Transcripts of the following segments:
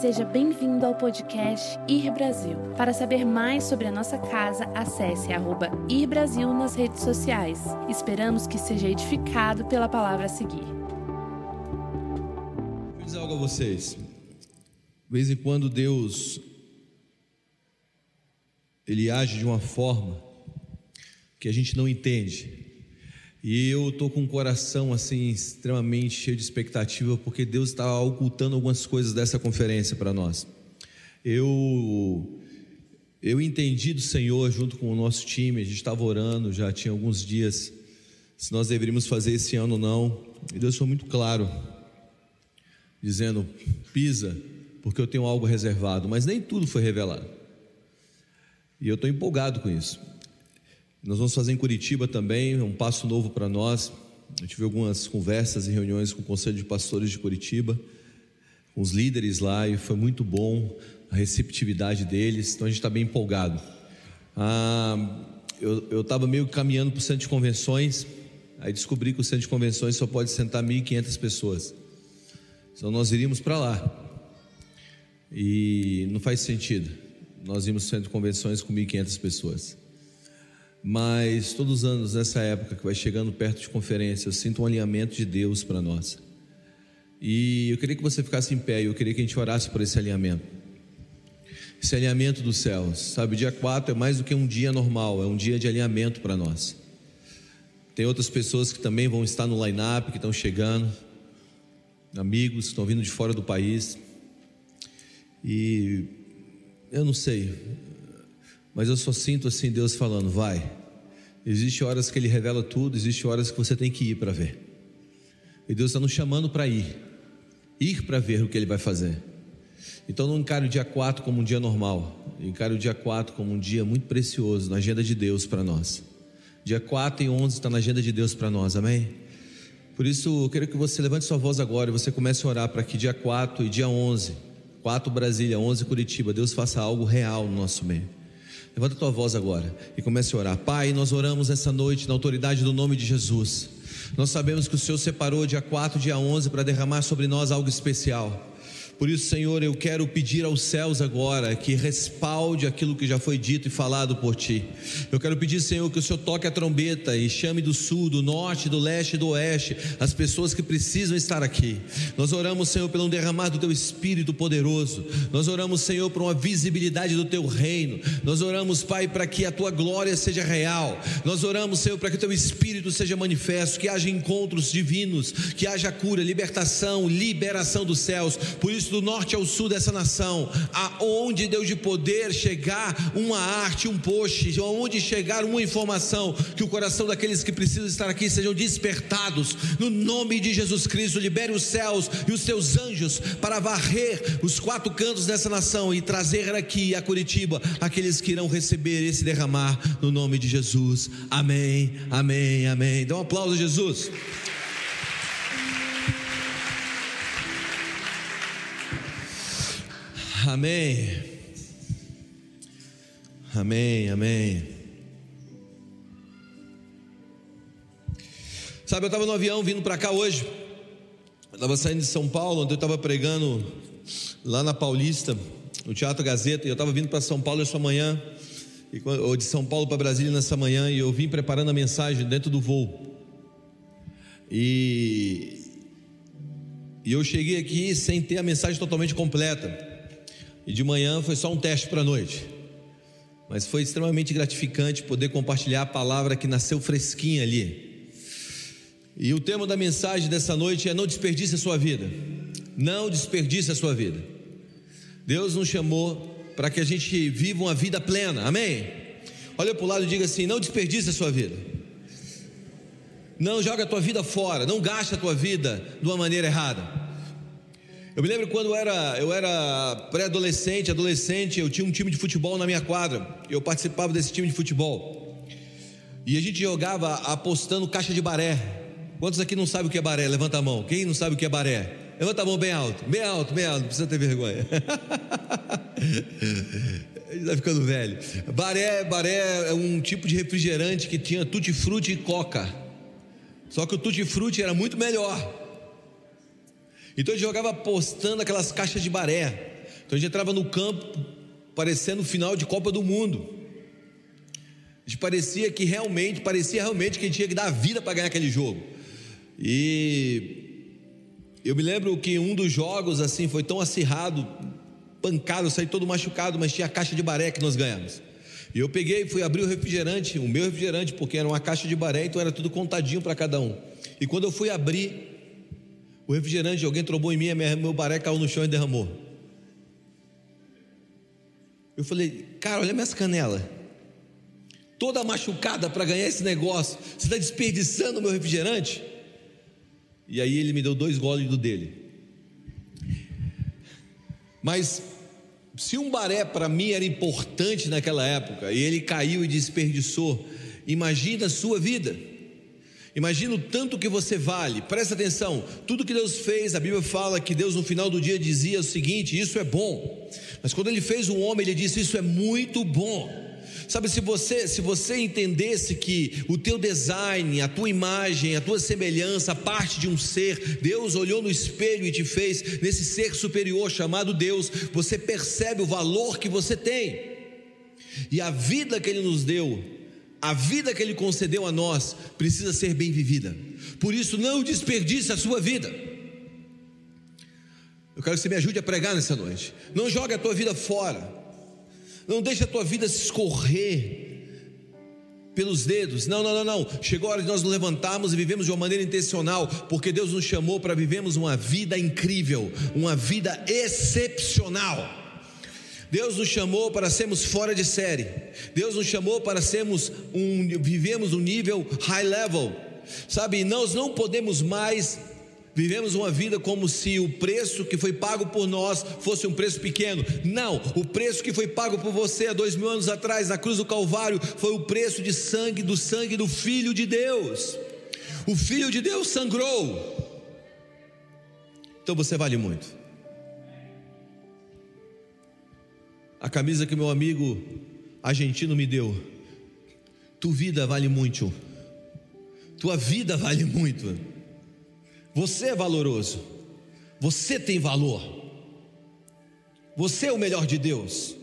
Seja bem-vindo ao podcast Ir Brasil. Para saber mais sobre a nossa casa, acesse arroba Ir Brasil nas redes sociais. Esperamos que seja edificado pela palavra a seguir. Vou dizer algo a vocês. De vez em quando Deus ele age de uma forma que a gente não entende. E eu estou com o coração assim extremamente cheio de expectativa porque Deus está ocultando algumas coisas dessa conferência para nós. Eu eu entendi do Senhor junto com o nosso time, a gente estava orando já tinha alguns dias se nós deveríamos fazer esse ano ou não. E Deus foi muito claro, dizendo: pisa, porque eu tenho algo reservado, mas nem tudo foi revelado. E eu estou empolgado com isso. Nós vamos fazer em Curitiba também, é um passo novo para nós. Eu tive algumas conversas e reuniões com o Conselho de Pastores de Curitiba, com os líderes lá, e foi muito bom a receptividade deles, então a gente está bem empolgado. Ah, eu estava meio caminhando para o centro de convenções, aí descobri que o centro de convenções só pode sentar 1.500 pessoas. Então nós iríamos para lá. E não faz sentido. Nós íamos no centro de convenções com 1.500 pessoas. Mas todos os anos, nessa época que vai chegando perto de conferência, eu sinto um alinhamento de Deus para nós. E eu queria que você ficasse em pé, e eu queria que a gente orasse por esse alinhamento. Esse alinhamento dos céus, sabe? O dia 4 é mais do que um dia normal, é um dia de alinhamento para nós. Tem outras pessoas que também vão estar no line-up, que estão chegando, amigos que estão vindo de fora do país. E eu não sei, mas eu só sinto assim Deus falando: vai. Existe horas que Ele revela tudo, existe horas que você tem que ir para ver. E Deus está nos chamando para ir, ir para ver o que Ele vai fazer. Então não encare o dia 4 como um dia normal, encare o dia 4 como um dia muito precioso na agenda de Deus para nós. Dia 4 e 11 está na agenda de Deus para nós, amém? Por isso eu quero que você levante sua voz agora e você comece a orar para que dia 4 e dia 11, 4 Brasília, 11 Curitiba, Deus faça algo real no nosso meio. Levanta a tua voz agora e comece a orar. Pai, nós oramos essa noite na autoridade do nome de Jesus. Nós sabemos que o Senhor separou dia 4, dia 11 para derramar sobre nós algo especial. Por isso, Senhor, eu quero pedir aos céus agora que respalde aquilo que já foi dito e falado por ti. Eu quero pedir, Senhor, que o Senhor toque a trombeta e chame do sul, do norte, do leste e do oeste as pessoas que precisam estar aqui. Nós oramos, Senhor, pelo derramar do teu espírito poderoso. Nós oramos, Senhor, por uma visibilidade do teu reino. Nós oramos, Pai, para que a tua glória seja real. Nós oramos, Senhor, para que o teu espírito seja manifesto, que haja encontros divinos, que haja cura, libertação, liberação dos céus. Por isso do norte ao sul dessa nação, aonde Deus de poder chegar uma arte, um post, aonde chegar uma informação, que o coração daqueles que precisam estar aqui sejam despertados, no nome de Jesus Cristo, libere os céus e os seus anjos para varrer os quatro cantos dessa nação e trazer aqui a Curitiba aqueles que irão receber esse derramar no nome de Jesus. Amém, amém, amém. Dá um aplauso a Jesus. Amém. Amém, amém. Sabe, eu estava no avião vindo para cá hoje. Eu estava saindo de São Paulo, onde eu estava pregando lá na Paulista, no Teatro Gazeta, e eu estava vindo para São Paulo essa manhã, ou de São Paulo para Brasília nessa manhã, e eu vim preparando a mensagem dentro do voo. E, e eu cheguei aqui sem ter a mensagem totalmente completa. E de manhã foi só um teste para a noite. Mas foi extremamente gratificante poder compartilhar a palavra que nasceu fresquinha ali. E o tema da mensagem dessa noite é: não desperdice a sua vida. Não desperdice a sua vida. Deus nos chamou para que a gente viva uma vida plena. Amém? Olha para o lado e diga assim: não desperdice a sua vida. Não joga a tua vida fora. Não gasta a tua vida de uma maneira errada. Eu me lembro quando eu era, eu era pré-adolescente, adolescente, eu tinha um time de futebol na minha quadra. Eu participava desse time de futebol. E a gente jogava apostando caixa de baré. Quantos aqui não sabem o que é baré? Levanta a mão. Quem não sabe o que é baré? Levanta a mão bem alto. Bem alto, bem alto. Não precisa ter vergonha. Está ficando velho. Baré, baré é um tipo de refrigerante que tinha tutti-frutti e coca. Só que o tutti-frutti era muito melhor. Então ele jogava apostando aquelas caixas de baré. Então a gente entrava no campo parecendo o final de Copa do Mundo. A gente parecia que realmente, parecia realmente que a gente tinha que dar a vida para ganhar aquele jogo. E eu me lembro que um dos jogos assim foi tão acirrado, pancado, eu saí todo machucado, mas tinha a caixa de baré que nós ganhamos. E eu peguei e fui abrir o refrigerante, o meu refrigerante, porque era uma caixa de baré, então era tudo contadinho para cada um. E quando eu fui abrir o refrigerante, alguém trombou em mim, meu baré caiu no chão e derramou. Eu falei, cara, olha minhas canelas toda machucada para ganhar esse negócio. Você está desperdiçando o meu refrigerante? E aí ele me deu dois goles do dele. Mas se um baré para mim era importante naquela época e ele caiu e desperdiçou, imagina a sua vida. Imagina o tanto que você vale. Presta atenção. Tudo que Deus fez, a Bíblia fala que Deus no final do dia dizia o seguinte: isso é bom. Mas quando ele fez o homem, ele disse: isso é muito bom. Sabe, se você, se você entendesse que o teu design, a tua imagem, a tua semelhança, parte de um ser, Deus olhou no espelho e te fez nesse ser superior chamado Deus, você percebe o valor que você tem. E a vida que ele nos deu, a vida que ele concedeu a nós, precisa ser bem vivida. Por isso não desperdice a sua vida. Eu quero que você me ajude a pregar nessa noite. Não jogue a tua vida fora. Não deixe a tua vida se escorrer pelos dedos. Não, não, não, não. Chegou a hora de nós nos levantarmos e vivemos de uma maneira intencional, porque Deus nos chamou para vivermos uma vida incrível, uma vida excepcional. Deus nos chamou para sermos fora de série. Deus nos chamou para sermos um vivemos um nível high level. Sabe, nós não podemos mais Vivemos uma vida como se o preço que foi pago por nós fosse um preço pequeno. Não, o preço que foi pago por você há dois mil anos atrás na cruz do Calvário foi o preço de sangue, do sangue do Filho de Deus. O Filho de Deus sangrou. Então você vale muito. A camisa que meu amigo argentino me deu. Tua vida vale muito. Tua vida vale muito. Você é valoroso. Você tem valor. Você é o melhor de Deus.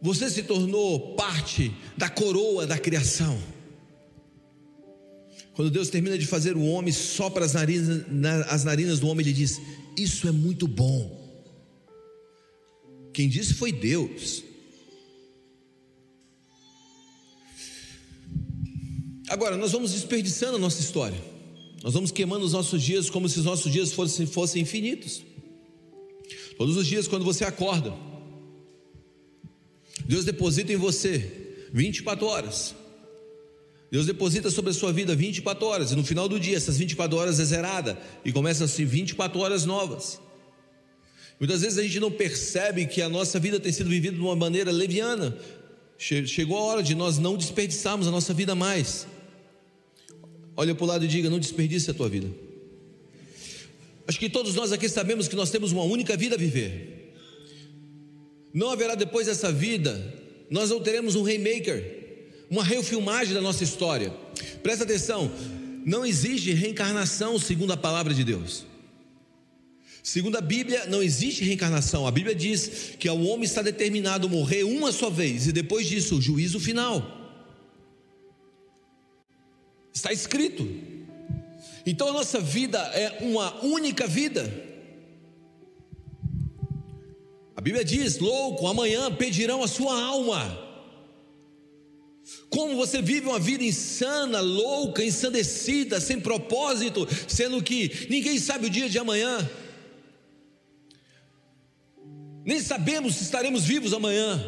Você se tornou parte da coroa da criação. Quando Deus termina de fazer o homem, sopra as narinas, as narinas do homem, ele diz: Isso é muito bom. Quem disse foi Deus. Agora, nós vamos desperdiçando a nossa história. Nós vamos queimando os nossos dias como se os nossos dias fossem, fossem infinitos. Todos os dias, quando você acorda, Deus deposita em você 24 horas. Deus deposita sobre a sua vida 24 horas, e no final do dia, essas 24 horas é zerada, e começam-se 24 horas novas. Muitas vezes a gente não percebe que a nossa vida tem sido vivida de uma maneira leviana. Chegou a hora de nós não desperdiçarmos a nossa vida mais. Olha para o lado e diga: não desperdice a tua vida. Acho que todos nós aqui sabemos que nós temos uma única vida a viver. Não haverá depois dessa vida, nós não teremos um remaker, uma refilmagem da nossa história. Presta atenção, não existe reencarnação segundo a palavra de Deus. Segundo a Bíblia, não existe reencarnação. A Bíblia diz que o homem está determinado a morrer uma só vez e depois disso o juízo final. Está escrito. Então a nossa vida é uma única vida. A Bíblia diz: louco, amanhã pedirão a sua alma. Como você vive uma vida insana, louca, ensandecida, sem propósito, sendo que ninguém sabe o dia de amanhã, nem sabemos se estaremos vivos amanhã.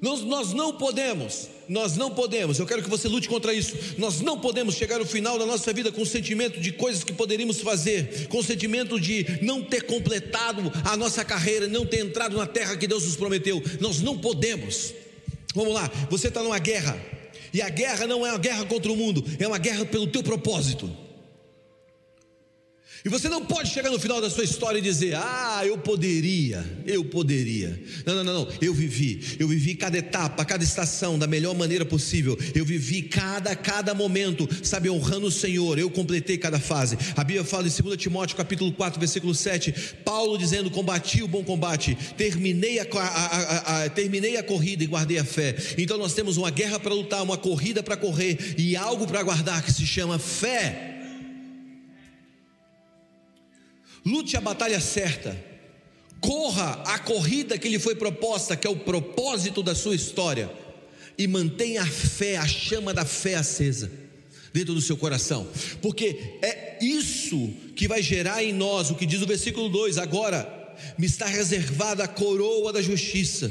Nós, nós não podemos, nós não podemos, eu quero que você lute contra isso. Nós não podemos chegar ao final da nossa vida com o sentimento de coisas que poderíamos fazer, com o sentimento de não ter completado a nossa carreira, não ter entrado na terra que Deus nos prometeu. Nós não podemos. Vamos lá, você está numa guerra, e a guerra não é uma guerra contra o mundo, é uma guerra pelo teu propósito. E você não pode chegar no final da sua história e dizer: Ah, eu poderia, eu poderia. Não, não, não, não. Eu vivi, eu vivi cada etapa, cada estação da melhor maneira possível. Eu vivi cada, cada momento, sabe, honrando o Senhor. Eu completei cada fase. A Bíblia fala em 2 Timóteo, capítulo 4, versículo 7, Paulo dizendo: Combati o bom combate, terminei a, a, a, a terminei a corrida e guardei a fé. Então nós temos uma guerra para lutar, uma corrida para correr e algo para guardar que se chama fé. Lute a batalha certa. Corra a corrida que lhe foi proposta, que é o propósito da sua história. E mantenha a fé, a chama da fé acesa dentro do seu coração, porque é isso que vai gerar em nós o que diz o versículo 2: agora me está reservada a coroa da justiça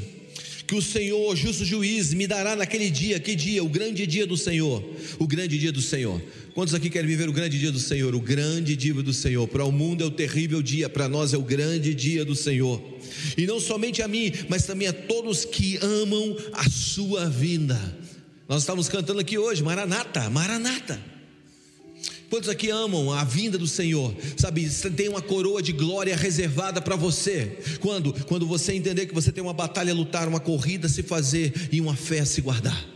que o Senhor, justo juiz, me dará naquele dia, que dia? O grande dia do Senhor, o grande dia do Senhor. Quantos aqui querem viver o grande dia do Senhor? O grande dia do Senhor. Para o mundo é o terrível dia, para nós é o grande dia do Senhor. E não somente a mim, mas também a todos que amam a sua vinda. Nós estamos cantando aqui hoje, Maranata, Maranata. Quantos aqui amam a vinda do Senhor? Sabe, tem uma coroa de glória reservada para você. Quando? Quando você entender que você tem uma batalha a lutar, uma corrida a se fazer e uma fé a se guardar.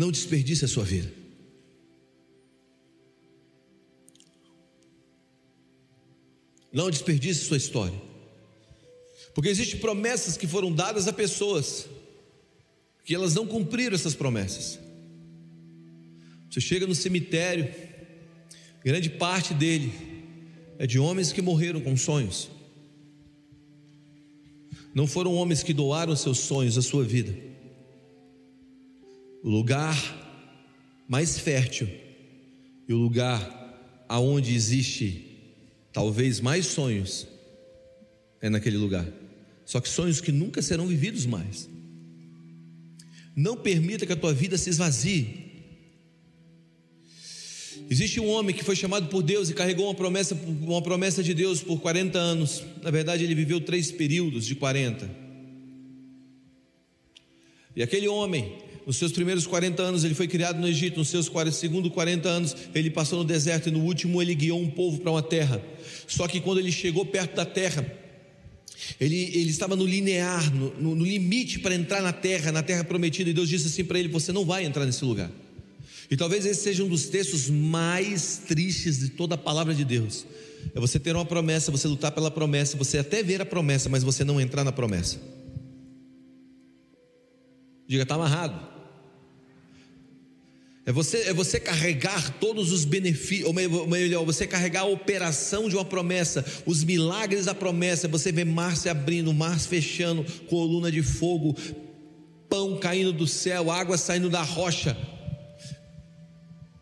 Não desperdice a sua vida. Não desperdice sua história. Porque existem promessas que foram dadas a pessoas que elas não cumpriram essas promessas. Você chega no cemitério, grande parte dele é de homens que morreram com sonhos. Não foram homens que doaram seus sonhos, a sua vida. O lugar mais fértil e o lugar aonde existe talvez mais sonhos é naquele lugar. Só que sonhos que nunca serão vividos mais. Não permita que a tua vida se esvazie. Existe um homem que foi chamado por Deus e carregou uma promessa, uma promessa de Deus por 40 anos. Na verdade, ele viveu três períodos de 40. E aquele homem, nos seus primeiros 40 anos, ele foi criado no Egito. Nos seus segundos 40 anos, ele passou no deserto. E no último, ele guiou um povo para uma terra. Só que quando ele chegou perto da terra, ele, ele estava no linear, no, no, no limite para entrar na terra, na terra prometida, e Deus disse assim para ele: Você não vai entrar nesse lugar. E talvez esse seja um dos textos mais tristes de toda a palavra de Deus. É você ter uma promessa, você lutar pela promessa, você até ver a promessa, mas você não entrar na promessa. Diga, está amarrado. É você, é você carregar todos os benefícios, ou melhor, você carregar a operação de uma promessa, os milagres da promessa. Você vê mar se abrindo, mar se fechando, coluna de fogo, pão caindo do céu, água saindo da rocha.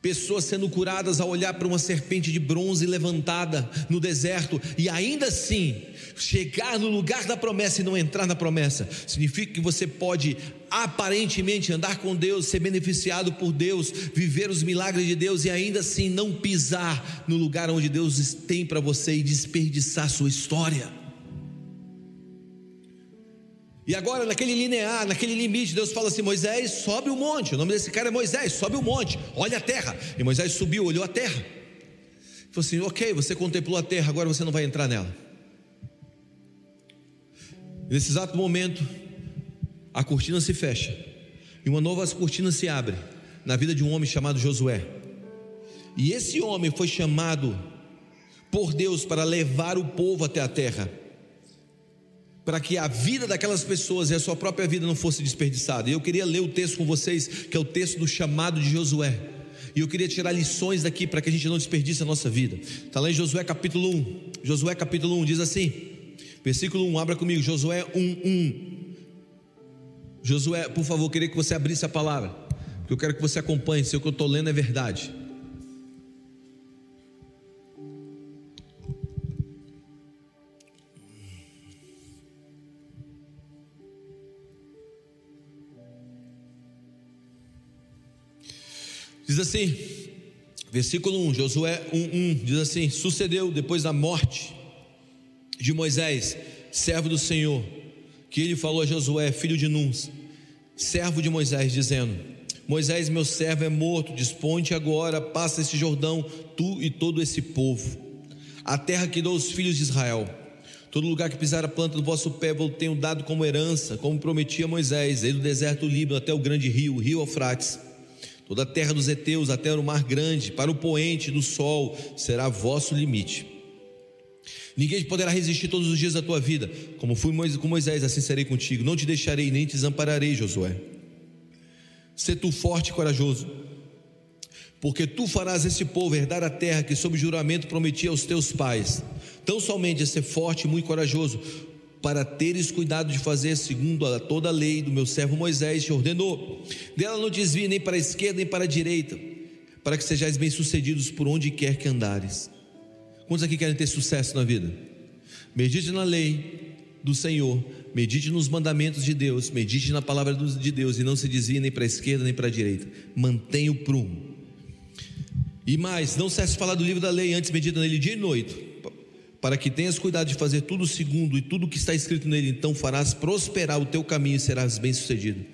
Pessoas sendo curadas ao olhar para uma serpente de bronze levantada no deserto, e ainda assim, chegar no lugar da promessa e não entrar na promessa, significa que você pode aparentemente andar com Deus, ser beneficiado por Deus, viver os milagres de Deus e ainda assim não pisar no lugar onde Deus tem para você e desperdiçar sua história. E agora, naquele linear, naquele limite, Deus fala assim: Moisés, sobe o monte. O nome desse cara é Moisés, sobe o monte, olha a terra. E Moisés subiu, olhou a terra. Falou assim: Ok, você contemplou a terra, agora você não vai entrar nela. Nesse exato momento, a cortina se fecha e uma nova cortina se abre na vida de um homem chamado Josué. E esse homem foi chamado por Deus para levar o povo até a terra para que a vida daquelas pessoas e a sua própria vida não fosse desperdiçada. E eu queria ler o texto com vocês, que é o texto do chamado de Josué. E eu queria tirar lições daqui para que a gente não desperdice a nossa vida. Está lá em Josué capítulo 1. Josué capítulo 1 diz assim: versículo 1, abra comigo, Josué 1, 1. Josué, por favor, queria que você abrisse a palavra, porque eu quero que você acompanhe se o que eu estou lendo é verdade. Diz assim, versículo 1, Josué 1:1 diz assim: Sucedeu depois da morte de Moisés, servo do Senhor, que ele falou a Josué, filho de Nuns, servo de Moisés, dizendo: Moisés, meu servo, é morto, disponte agora, passa esse Jordão, tu e todo esse povo. A terra que dou aos filhos de Israel. Todo lugar que pisar a planta do vosso pé, eu tenho dado como herança, como prometia Moisés, desde o deserto Líbano até o grande rio, o rio Eufrates. Toda a terra dos heteus até o mar grande, para o poente do sol, será vosso limite. Ninguém poderá resistir todos os dias da tua vida. Como fui com Moisés, assim serei contigo. Não te deixarei nem te desampararei, Josué. Sê tu forte e corajoso, porque tu farás esse povo herdar a terra que, sob juramento, prometi aos teus pais. Tão somente a ser forte e muito corajoso, para teres cuidado de fazer segundo a toda a lei do meu servo Moisés te ordenou. Dela não desvie nem para a esquerda nem para a direita, para que sejais bem-sucedidos por onde quer que andares. Quantos aqui querem ter sucesso na vida? Medite na lei do Senhor medite nos mandamentos de Deus, medite na palavra de Deus e não se desvie nem para a esquerda nem para a direita. Mantenha o prumo. E mais, não cesse de falar do livro da lei, antes medita nele dia e noite, para que tenhas cuidado de fazer tudo segundo e tudo que está escrito nele, então farás prosperar o teu caminho e serás bem-sucedido.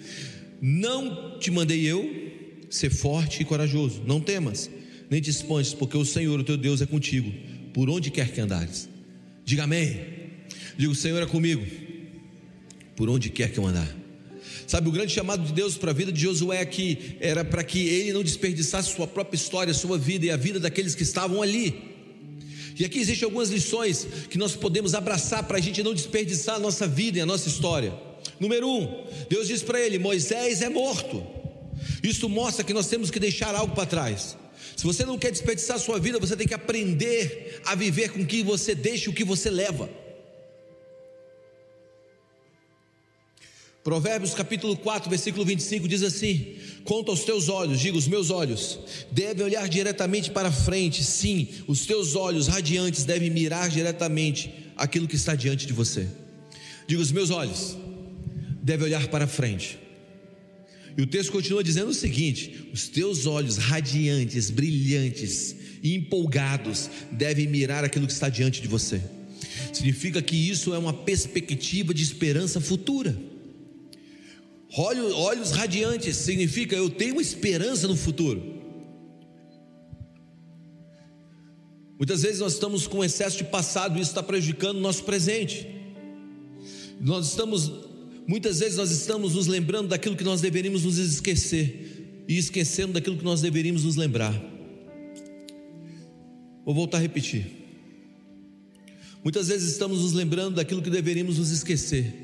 Não te mandei eu ser forte e corajoso, não temas, nem te espantes, porque o Senhor, o teu Deus, é contigo, por onde quer que andares. Diga amém. Diga, o Senhor é comigo por onde quer que eu andar. Sabe, o grande chamado de Deus para a vida de Josué aqui era para que ele não desperdiçasse sua própria história, sua vida e a vida daqueles que estavam ali. E aqui existem algumas lições que nós podemos abraçar para a gente não desperdiçar a nossa vida e a nossa história. Número um, Deus diz para ele: Moisés é morto. Isso mostra que nós temos que deixar algo para trás. Se você não quer desperdiçar a sua vida, você tem que aprender a viver com o que você deixa e o que você leva. Provérbios capítulo 4, versículo 25 diz assim: Conta os teus olhos, diga os meus olhos, devem olhar diretamente para frente, sim, os teus olhos radiantes devem mirar diretamente aquilo que está diante de você. Diga os meus olhos, devem olhar para frente. E o texto continua dizendo o seguinte: os teus olhos radiantes, brilhantes e empolgados devem mirar aquilo que está diante de você. Significa que isso é uma perspectiva de esperança futura. Olhos, olhos radiantes significa eu tenho esperança no futuro. Muitas vezes nós estamos com excesso de passado e isso está prejudicando o nosso presente. Nós estamos, muitas vezes nós estamos nos lembrando daquilo que nós deveríamos nos esquecer e esquecendo daquilo que nós deveríamos nos lembrar. Vou voltar a repetir. Muitas vezes estamos nos lembrando daquilo que deveríamos nos esquecer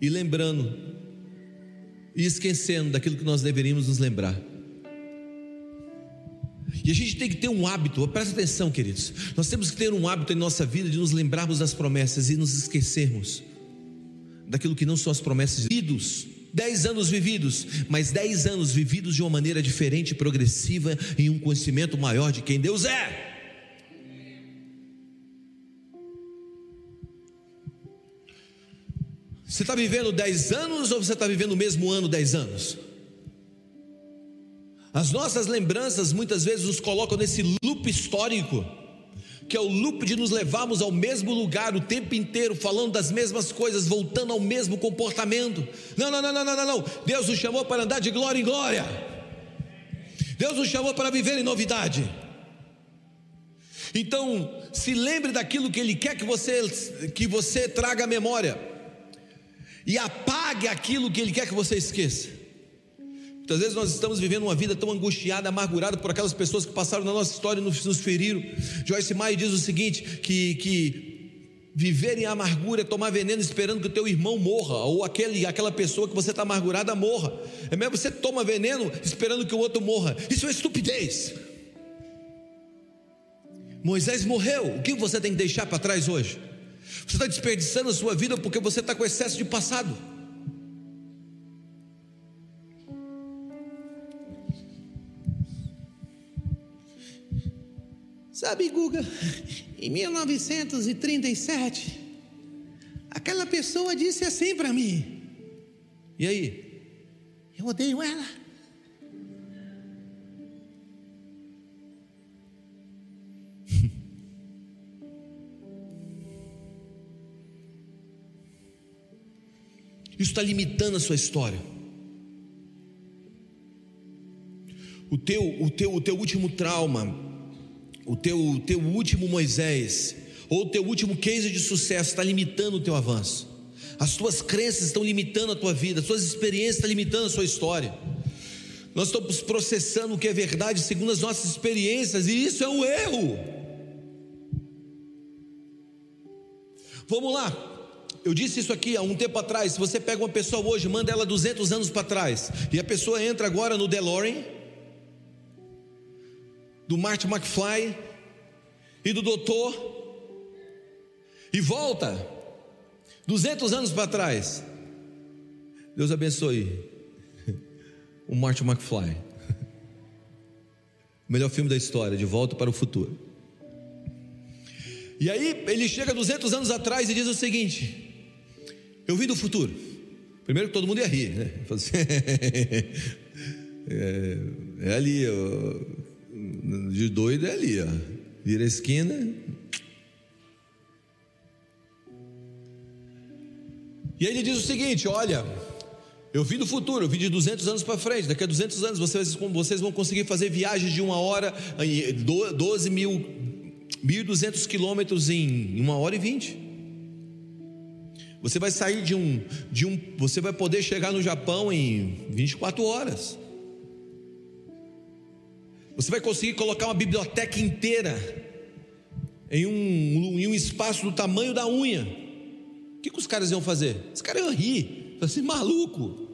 e lembrando e esquecendo daquilo que nós deveríamos nos lembrar. E a gente tem que ter um hábito, presta atenção, queridos. Nós temos que ter um hábito em nossa vida de nos lembrarmos das promessas e nos esquecermos daquilo que não são as promessas vividos. Dez anos vividos, mas dez anos vividos de uma maneira diferente, progressiva, em um conhecimento maior de quem Deus é. Você está vivendo 10 anos ou você está vivendo o mesmo ano 10 anos? As nossas lembranças muitas vezes nos colocam nesse loop histórico, que é o loop de nos levarmos ao mesmo lugar o tempo inteiro, falando das mesmas coisas, voltando ao mesmo comportamento. Não, não, não, não, não, não. Deus nos chamou para andar de glória em glória. Deus nos chamou para viver em novidade. Então, se lembre daquilo que Ele quer que você, que você traga à memória e apague aquilo que Ele quer que você esqueça. Muitas vezes nós estamos vivendo uma vida tão angustiada, amargurada por aquelas pessoas que passaram na nossa história e nos, feriram. Joyce Meyer diz o seguinte: que, que viver em amargura é tomar veneno esperando que o teu irmão morra, ou aquele, aquela pessoa que você está amargurada morra. É mesmo você toma veneno esperando que o outro morra. Isso é estupidez. Moisés morreu. O que você tem que deixar para trás hoje? Você está desperdiçando a sua vida porque você está com excesso de passado. Sabe, Guga, em 1937, aquela pessoa disse assim para mim. E aí? Eu odeio ela. Isso está limitando a sua história. o teu, o teu, o teu último trauma, o teu, o teu último Moisés, ou o teu último case de sucesso está limitando o teu avanço. As tuas crenças estão limitando a tua vida, as tuas experiências estão limitando a sua história. Nós estamos processando o que é verdade segundo as nossas experiências, e isso é um erro. Vamos lá. Eu disse isso aqui há um tempo atrás. Se você pega uma pessoa hoje, manda ela 200 anos para trás, e a pessoa entra agora no DeLorean, do Martin McFly e do doutor, e volta 200 anos para trás. Deus abençoe o Martin McFly. O melhor filme da história, De Volta para o Futuro. E aí ele chega 200 anos atrás e diz o seguinte: Eu vim do futuro. Primeiro que todo mundo ia rir, né? Assim, é, é, ali, ó, de doido é ali, ó. Vira a esquina. E aí ele diz o seguinte: Olha, eu vim do futuro, eu vim de 200 anos para frente. Daqui a 200 anos vocês, vocês vão conseguir fazer viagens de uma hora, 12 mil, 1.200 quilômetros em uma hora e vinte. Você vai sair de um, de um, você vai poder chegar no Japão em 24 horas. Você vai conseguir colocar uma biblioteca inteira em um, em um espaço do tamanho da unha. O que, que os caras iam fazer? Os caras iam rir, assim, maluco.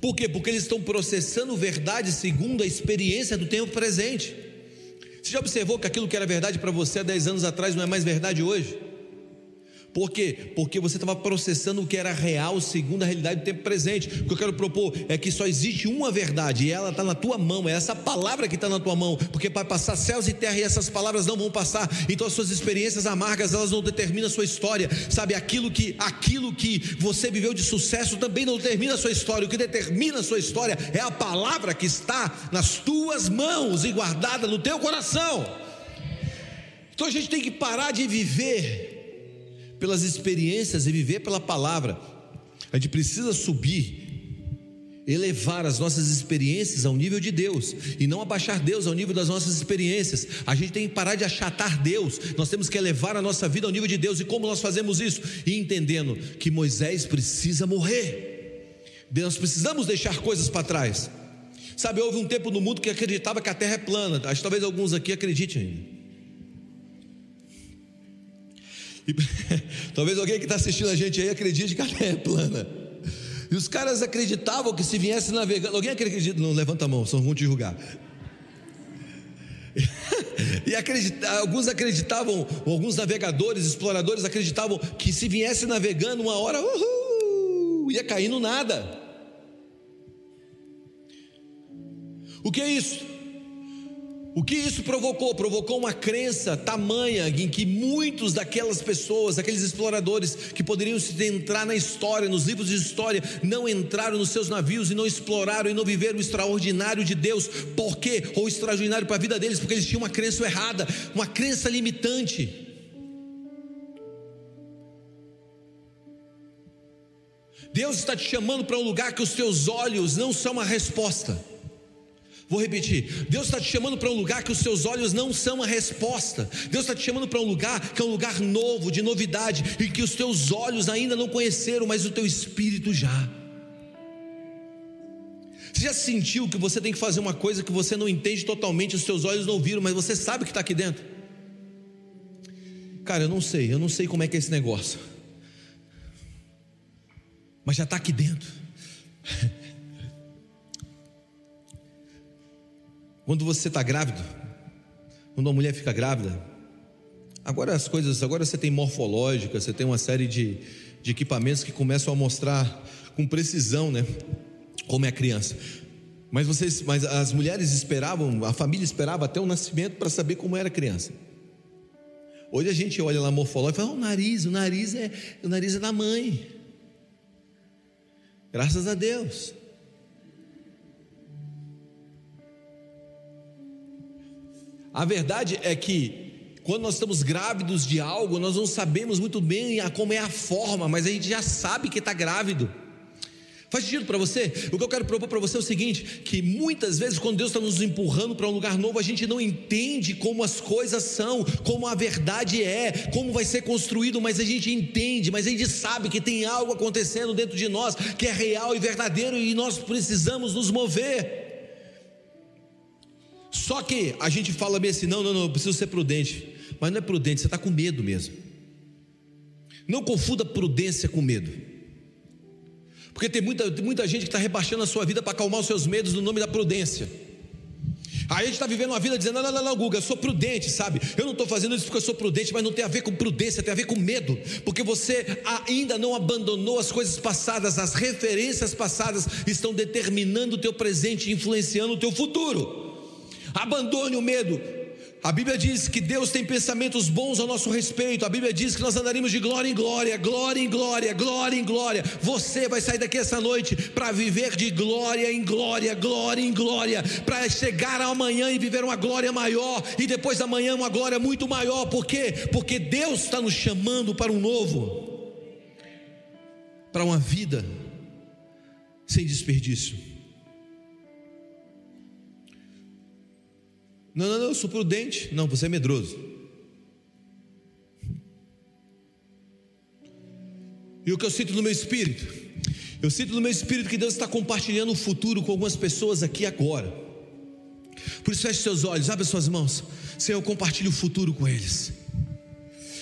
Por quê? Porque eles estão processando verdade segundo a experiência do tempo presente. Você já observou que aquilo que era verdade para você há 10 anos atrás não é mais verdade hoje? Por quê? Porque você estava processando o que era real segundo a realidade do tempo presente. O que eu quero propor é que só existe uma verdade e ela está na tua mão, é essa palavra que está na tua mão, porque para passar céus e terra e essas palavras não vão passar. Então as suas experiências amargas elas não determinam a sua história. Sabe aquilo que aquilo que você viveu de sucesso também não determina a sua história. O que determina a sua história é a palavra que está nas tuas mãos e guardada no teu coração. Então a gente tem que parar de viver pelas experiências e viver pela palavra. A gente precisa subir, elevar as nossas experiências ao nível de Deus e não abaixar Deus ao nível das nossas experiências. A gente tem que parar de achatar Deus. Nós temos que elevar a nossa vida ao nível de Deus. E como nós fazemos isso? E entendendo que Moisés precisa morrer. Nós precisamos deixar coisas para trás. Sabe, houve um tempo no mundo que acreditava que a terra é plana. Acho que talvez alguns aqui acreditem ainda. E, talvez alguém que está assistindo a gente aí acredite que a terra é plana. E os caras acreditavam que se viesse navegando. Alguém acredita? Não levanta a mão, são ruins de julgar. e acredita, alguns acreditavam, alguns navegadores, exploradores acreditavam que se viesse navegando uma hora, uhul, ia cair no nada. O que é isso? O que isso provocou? Provocou uma crença tamanha em que muitos daquelas pessoas, aqueles exploradores que poderiam se entrar na história, nos livros de história, não entraram nos seus navios e não exploraram e não viveram o extraordinário de Deus. Por quê? Ou extraordinário para a vida deles, porque eles tinham uma crença errada, uma crença limitante. Deus está te chamando para um lugar que os teus olhos não são a resposta. Vou repetir: Deus está te chamando para um lugar que os seus olhos não são a resposta. Deus está te chamando para um lugar que é um lugar novo, de novidade, e que os teus olhos ainda não conheceram, mas o teu espírito já. Você já sentiu que você tem que fazer uma coisa que você não entende totalmente, os teus olhos não viram, mas você sabe que está aqui dentro? Cara, eu não sei, eu não sei como é que é esse negócio, mas já está aqui dentro. Quando você está grávido, quando uma mulher fica grávida, agora as coisas, agora você tem morfológica, você tem uma série de, de equipamentos que começam a mostrar com precisão, né? Como é a criança. Mas vocês, mas as mulheres esperavam, a família esperava até o nascimento para saber como era a criança. Hoje a gente olha lá morfológico e fala: oh, o nariz, o nariz é, o nariz é da mãe. Graças a Deus. A verdade é que quando nós estamos grávidos de algo, nós não sabemos muito bem como é a forma, mas a gente já sabe que está grávido. Faz sentido para você? O que eu quero propor para você é o seguinte: que muitas vezes, quando Deus está nos empurrando para um lugar novo, a gente não entende como as coisas são, como a verdade é, como vai ser construído, mas a gente entende, mas a gente sabe que tem algo acontecendo dentro de nós que é real e verdadeiro e nós precisamos nos mover. Só que a gente fala bem assim: não, não, não, eu preciso ser prudente, mas não é prudente, você está com medo mesmo. Não confunda prudência com medo. Porque tem muita, muita gente que está rebaixando a sua vida para acalmar os seus medos no nome da prudência. Aí a gente está vivendo uma vida dizendo: não, não, não, Guga, eu sou prudente, sabe? Eu não estou fazendo isso porque eu sou prudente, mas não tem a ver com prudência, tem a ver com medo, porque você ainda não abandonou as coisas passadas, as referências passadas estão determinando o teu presente, influenciando o teu futuro. Abandone o medo, a Bíblia diz que Deus tem pensamentos bons ao nosso respeito. A Bíblia diz que nós andaremos de glória em glória, glória em glória, glória em glória. Você vai sair daqui essa noite para viver de glória em glória, glória em glória, para chegar amanhã e viver uma glória maior e depois da manhã uma glória muito maior. Por quê? Porque Deus está nos chamando para um novo, para uma vida sem desperdício. Não, não, não, eu sou prudente. Não, você é medroso. E o que eu sinto no meu espírito? Eu sinto no meu espírito que Deus está compartilhando o futuro com algumas pessoas aqui agora. Por isso, feche seus olhos, abre suas mãos. Senhor, compartilhe o futuro com eles.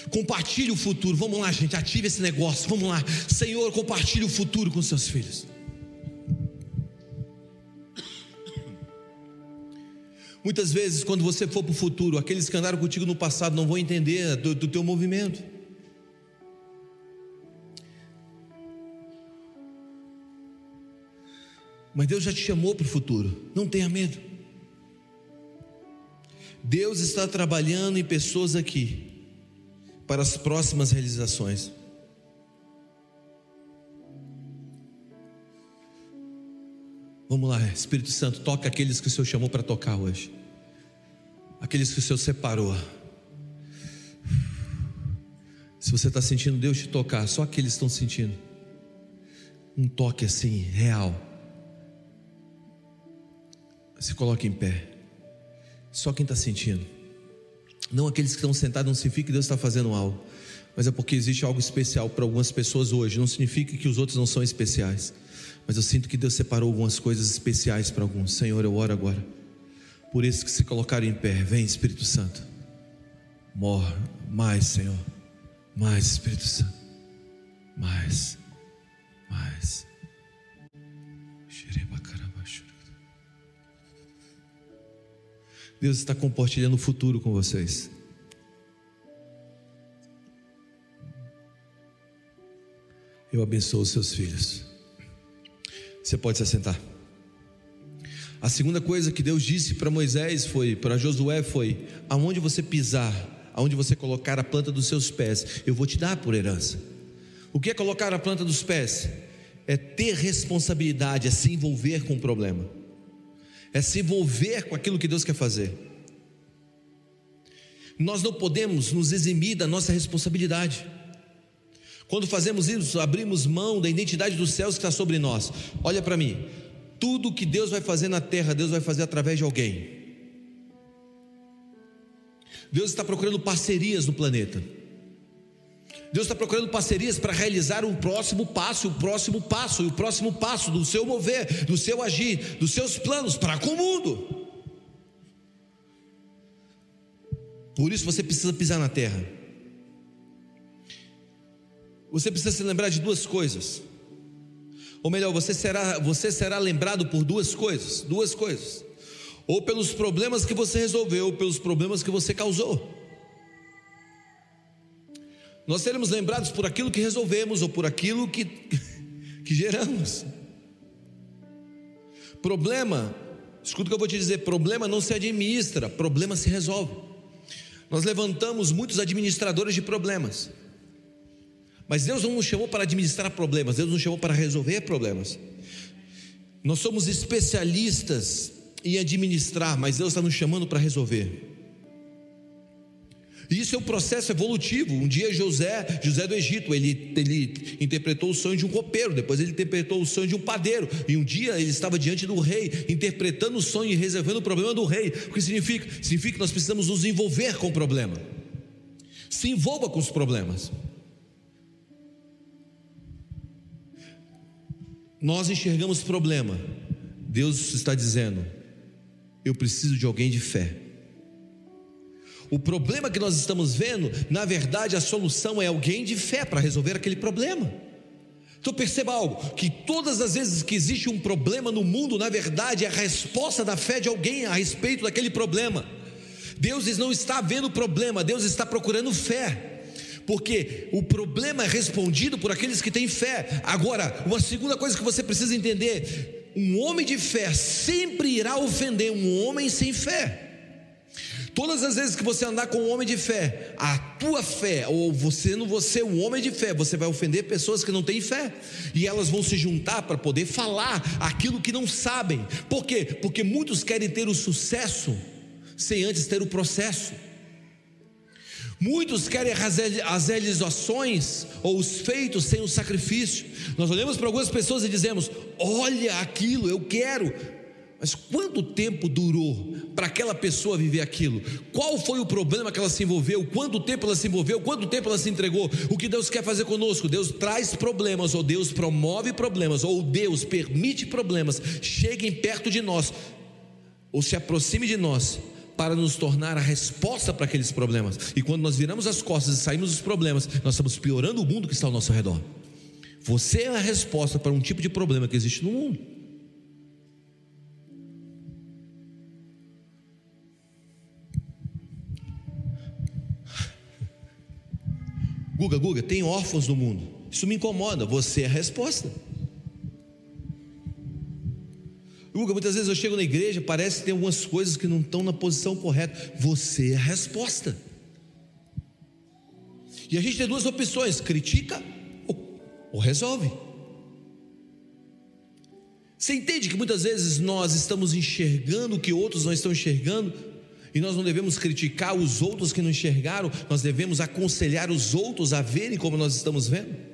Compartilhe o futuro. Vamos lá, gente, ative esse negócio. Vamos lá. Senhor, compartilhe o futuro com seus filhos. Muitas vezes, quando você for para o futuro, aqueles que andaram contigo no passado não vão entender do, do teu movimento. Mas Deus já te chamou para o futuro, não tenha medo. Deus está trabalhando em pessoas aqui para as próximas realizações. Vamos lá, Espírito Santo, toca aqueles que o Senhor chamou para tocar hoje. Aqueles que o Senhor separou. Se você está sentindo Deus te tocar, só aqueles estão sentindo. Um toque assim, real. Se coloque em pé. Só quem está sentindo. Não aqueles que estão sentados, não significa que Deus está fazendo algo. Mas é porque existe algo especial para algumas pessoas hoje. Não significa que os outros não são especiais. Mas eu sinto que Deus separou algumas coisas especiais para alguns. Senhor, eu oro agora. Por isso que se colocaram em pé, vem Espírito Santo. Morre mais, Senhor. Mais Espírito Santo. Mais. Mais. Deus está compartilhando o futuro com vocês. Eu abençoo os seus filhos. Você pode se assentar. A segunda coisa que Deus disse para Moisés foi, para Josué foi: aonde você pisar, aonde você colocar a planta dos seus pés, eu vou te dar por herança. O que é colocar a planta dos pés? É ter responsabilidade, é se envolver com o problema, é se envolver com aquilo que Deus quer fazer. Nós não podemos nos eximir da nossa responsabilidade. Quando fazemos isso, abrimos mão da identidade dos céus que está sobre nós. Olha para mim, tudo que Deus vai fazer na terra, Deus vai fazer através de alguém. Deus está procurando parcerias no planeta. Deus está procurando parcerias para realizar o próximo passo, o próximo passo, e o próximo passo do seu mover, do seu agir, dos seus planos para com o mundo. Por isso você precisa pisar na terra você precisa se lembrar de duas coisas. Ou melhor, você será, você será lembrado por duas coisas, duas coisas. Ou pelos problemas que você resolveu, ou pelos problemas que você causou. Nós seremos lembrados por aquilo que resolvemos ou por aquilo que, que geramos. Problema, escuta o que eu vou te dizer: problema não se administra, problema se resolve. Nós levantamos muitos administradores de problemas. Mas Deus não nos chamou para administrar problemas, Deus nos chamou para resolver problemas. Nós somos especialistas em administrar, mas Deus está nos chamando para resolver. Isso é um processo evolutivo. Um dia José, José do Egito, ele, ele interpretou o sonho de um copeiro, depois ele interpretou o sonho de um padeiro, e um dia ele estava diante do rei, interpretando o sonho e resolvendo o problema do rei. O que significa? Significa que nós precisamos nos envolver com o problema. Se envolva com os problemas. Nós enxergamos problema. Deus está dizendo: eu preciso de alguém de fé. O problema que nós estamos vendo, na verdade, a solução é alguém de fé para resolver aquele problema. Então perceba algo: que todas as vezes que existe um problema no mundo, na verdade, é a resposta da fé de alguém a respeito daquele problema. Deus não está vendo o problema, Deus está procurando fé. Porque o problema é respondido por aqueles que têm fé. Agora, uma segunda coisa que você precisa entender: um homem de fé sempre irá ofender um homem sem fé. Todas as vezes que você andar com um homem de fé, a tua fé, ou você não você um homem de fé, você vai ofender pessoas que não têm fé, e elas vão se juntar para poder falar aquilo que não sabem. Por quê? Porque muitos querem ter o sucesso sem antes ter o processo. Muitos querem as realizações ou os feitos sem o sacrifício. Nós olhamos para algumas pessoas e dizemos: Olha aquilo, eu quero, mas quanto tempo durou para aquela pessoa viver aquilo? Qual foi o problema que ela se envolveu? Quanto tempo ela se envolveu? Quanto tempo ela se entregou? O que Deus quer fazer conosco? Deus traz problemas, ou Deus promove problemas, ou Deus permite problemas cheguem perto de nós, ou se aproxime de nós, para nos tornar a resposta para aqueles problemas. E quando nós viramos as costas e saímos dos problemas, nós estamos piorando o mundo que está ao nosso redor. Você é a resposta para um tipo de problema que existe no mundo. Guga, Guga, tem órfãos no mundo. Isso me incomoda. Você é a resposta. Guga, muitas vezes eu chego na igreja, parece que tem algumas coisas que não estão na posição correta. Você é a resposta. E a gente tem duas opções: critica ou, ou resolve. Você entende que muitas vezes nós estamos enxergando o que outros não estão enxergando? E nós não devemos criticar os outros que não enxergaram, nós devemos aconselhar os outros a verem como nós estamos vendo.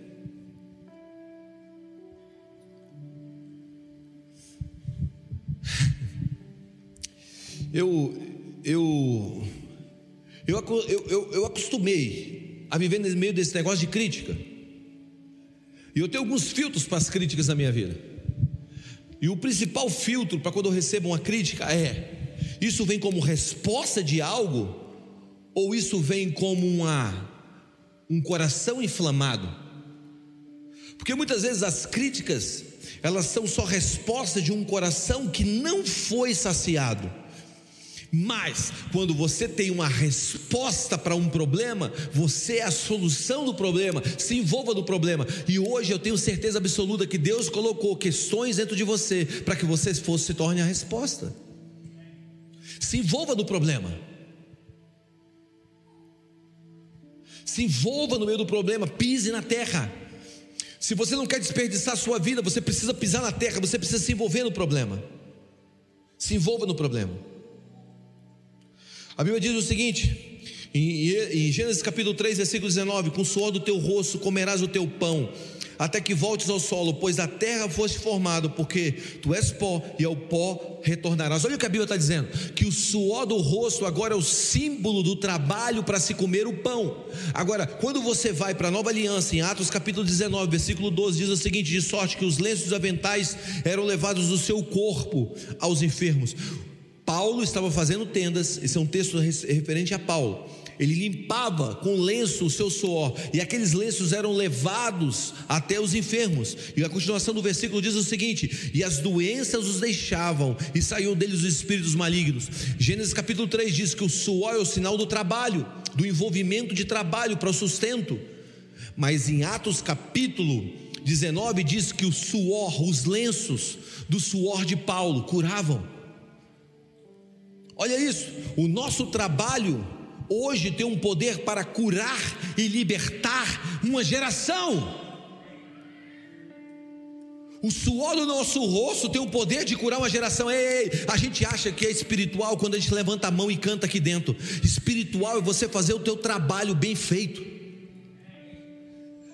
Eu, eu, eu, eu, eu, acostumei a viver no meio desse negócio de crítica. E eu tenho alguns filtros para as críticas na minha vida. E o principal filtro para quando eu recebo uma crítica é: isso vem como resposta de algo, ou isso vem como uma, um coração inflamado? Porque muitas vezes as críticas, elas são só resposta de um coração que não foi saciado. Mas, quando você tem uma resposta para um problema, você é a solução do problema, se envolva no problema. E hoje eu tenho certeza absoluta que Deus colocou questões dentro de você para que você fosse, se torne a resposta se envolva no problema. Se envolva no meio do problema, pise na terra. Se você não quer desperdiçar a sua vida, você precisa pisar na terra, você precisa se envolver no problema. Se envolva no problema. A Bíblia diz o seguinte, em Gênesis capítulo 3, versículo 19: Com o suor do teu rosto comerás o teu pão, até que voltes ao solo, pois a terra foste formado, porque tu és pó e ao pó retornarás. Olha o que a Bíblia está dizendo: que o suor do rosto agora é o símbolo do trabalho para se comer o pão. Agora, quando você vai para a nova aliança, em Atos capítulo 19, versículo 12, diz o seguinte: de sorte que os lenços aventais eram levados do seu corpo aos enfermos. Paulo estava fazendo tendas, esse é um texto referente a Paulo ele limpava com lenço o seu suor, e aqueles lenços eram levados até os enfermos. E a continuação do versículo diz o seguinte: E as doenças os deixavam, e saíam deles os espíritos malignos. Gênesis capítulo 3 diz que o suor é o sinal do trabalho, do envolvimento de trabalho para o sustento. Mas em Atos capítulo 19 diz que o suor, os lenços do suor de Paulo curavam. Olha isso, o nosso trabalho hoje tem um poder para curar e libertar uma geração. O suor do nosso rosto tem o poder de curar uma geração. Ei, a gente acha que é espiritual quando a gente levanta a mão e canta aqui dentro. Espiritual é você fazer o teu trabalho bem feito.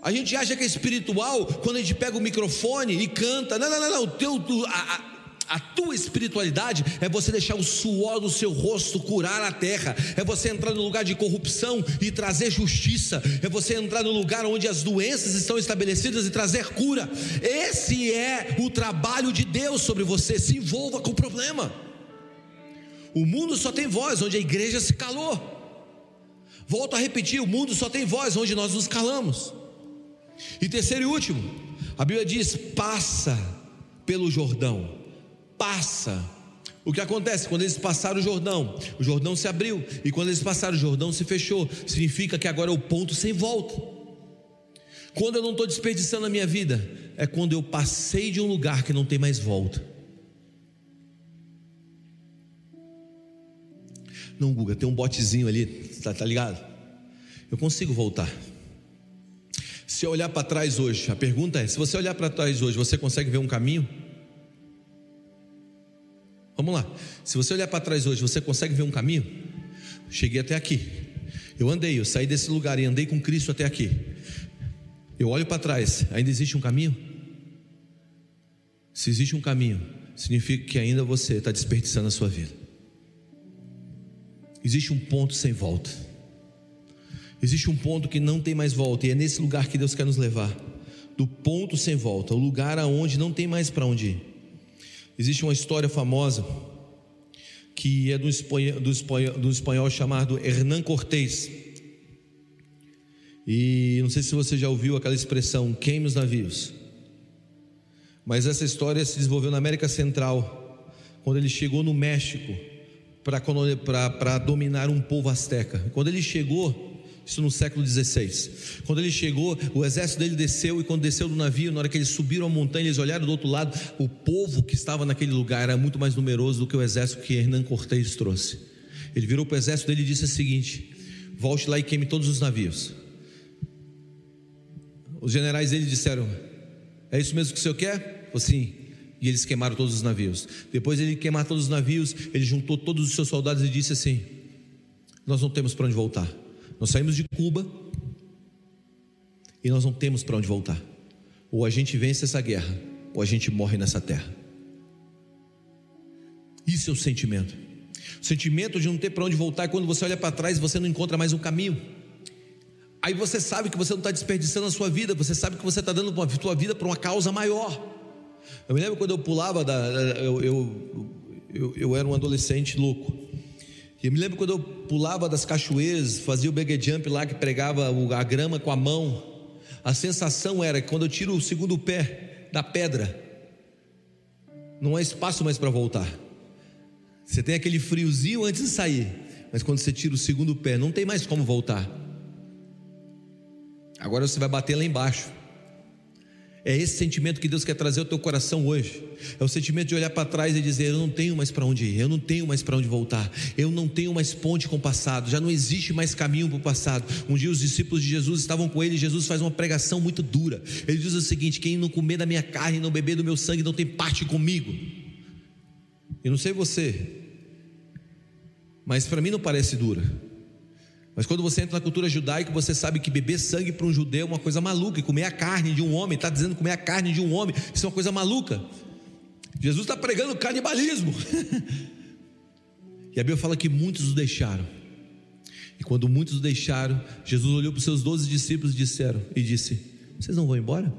A gente acha que é espiritual quando a gente pega o microfone e canta. Não, não, não, não. O teu, a, a, a tua espiritualidade é você deixar o suor do seu rosto curar a terra, é você entrar no lugar de corrupção e trazer justiça, é você entrar no lugar onde as doenças estão estabelecidas e trazer cura. Esse é o trabalho de Deus sobre você. Se envolva com o problema. O mundo só tem voz onde a igreja se calou. Volto a repetir: o mundo só tem voz onde nós nos calamos. E terceiro e último, a Bíblia diz: passa pelo Jordão passa. O que acontece? Quando eles passaram o Jordão, o Jordão se abriu, e quando eles passaram o Jordão se fechou, significa que agora é o ponto sem volta. Quando eu não estou desperdiçando a minha vida, é quando eu passei de um lugar que não tem mais volta. Não, Guga, tem um botezinho ali, tá, tá ligado? Eu consigo voltar. Se eu olhar para trás hoje, a pergunta é: se você olhar para trás hoje, você consegue ver um caminho? Vamos lá. Se você olhar para trás hoje, você consegue ver um caminho? Cheguei até aqui. Eu andei, eu saí desse lugar e andei com Cristo até aqui. Eu olho para trás, ainda existe um caminho? Se existe um caminho, significa que ainda você está desperdiçando a sua vida. Existe um ponto sem volta. Existe um ponto que não tem mais volta, e é nesse lugar que Deus quer nos levar do ponto sem volta, o lugar aonde não tem mais para onde ir. Existe uma história famosa que é do espanhol, do espanhol, do espanhol chamado Hernán Cortés. E não sei se você já ouviu aquela expressão, queime os navios. Mas essa história se desenvolveu na América Central, quando ele chegou no México para dominar um povo asteca. Quando ele chegou, isso no século XVI. Quando ele chegou, o exército dele desceu, e quando desceu do navio, na hora que eles subiram a montanha, eles olharam do outro lado, o povo que estava naquele lugar era muito mais numeroso do que o exército que Hernán Cortés trouxe. Ele virou para o exército dele e disse o seguinte: volte lá e queime todos os navios. Os generais dele disseram: É isso mesmo que o senhor quer? Falei, sim. E eles queimaram todos os navios. Depois ele queimar todos os navios, ele juntou todos os seus soldados e disse assim: Nós não temos para onde voltar. Nós saímos de Cuba e nós não temos para onde voltar. Ou a gente vence essa guerra, ou a gente morre nessa terra. Isso é o sentimento. O sentimento de não ter para onde voltar é quando você olha para trás e você não encontra mais um caminho. Aí você sabe que você não está desperdiçando a sua vida, você sabe que você está dando a sua vida para uma causa maior. Eu me lembro quando eu pulava, da, eu, eu, eu, eu era um adolescente louco. E eu me lembro quando eu pulava das cachoeiras, fazia o big jump lá que pregava a grama com a mão. A sensação era que quando eu tiro o segundo pé da pedra, não há espaço mais para voltar. Você tem aquele friozinho antes de sair, mas quando você tira o segundo pé, não tem mais como voltar. Agora você vai bater lá embaixo. É esse sentimento que Deus quer trazer ao teu coração hoje. É o sentimento de olhar para trás e dizer: Eu não tenho mais para onde ir, eu não tenho mais para onde voltar, eu não tenho mais ponte com o passado, já não existe mais caminho para o passado. Um dia os discípulos de Jesus estavam com ele e Jesus faz uma pregação muito dura. Ele diz o seguinte: Quem não comer da minha carne não beber do meu sangue não tem parte comigo. Eu não sei você, mas para mim não parece dura. Mas quando você entra na cultura judaica, você sabe que beber sangue para um judeu é uma coisa maluca, e comer a carne de um homem, está dizendo comer a carne de um homem, isso é uma coisa maluca. Jesus está pregando canibalismo. e a Bíblia fala que muitos o deixaram. E quando muitos o deixaram, Jesus olhou para os seus doze discípulos e, disseram, e disse: Vocês não vão embora?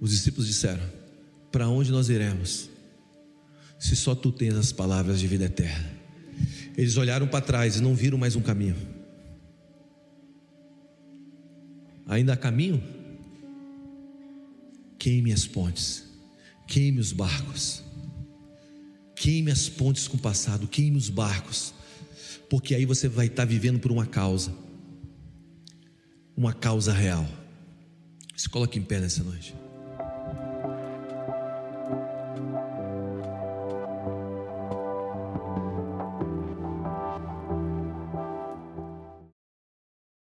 Os discípulos disseram: Para onde nós iremos? Se só tu tens as palavras de vida eterna. Eles olharam para trás e não viram mais um caminho. Ainda há caminho? Queime as pontes, queime os barcos, queime as pontes com o passado, queime os barcos, porque aí você vai estar vivendo por uma causa, uma causa real. Se coloque em pé nessa noite.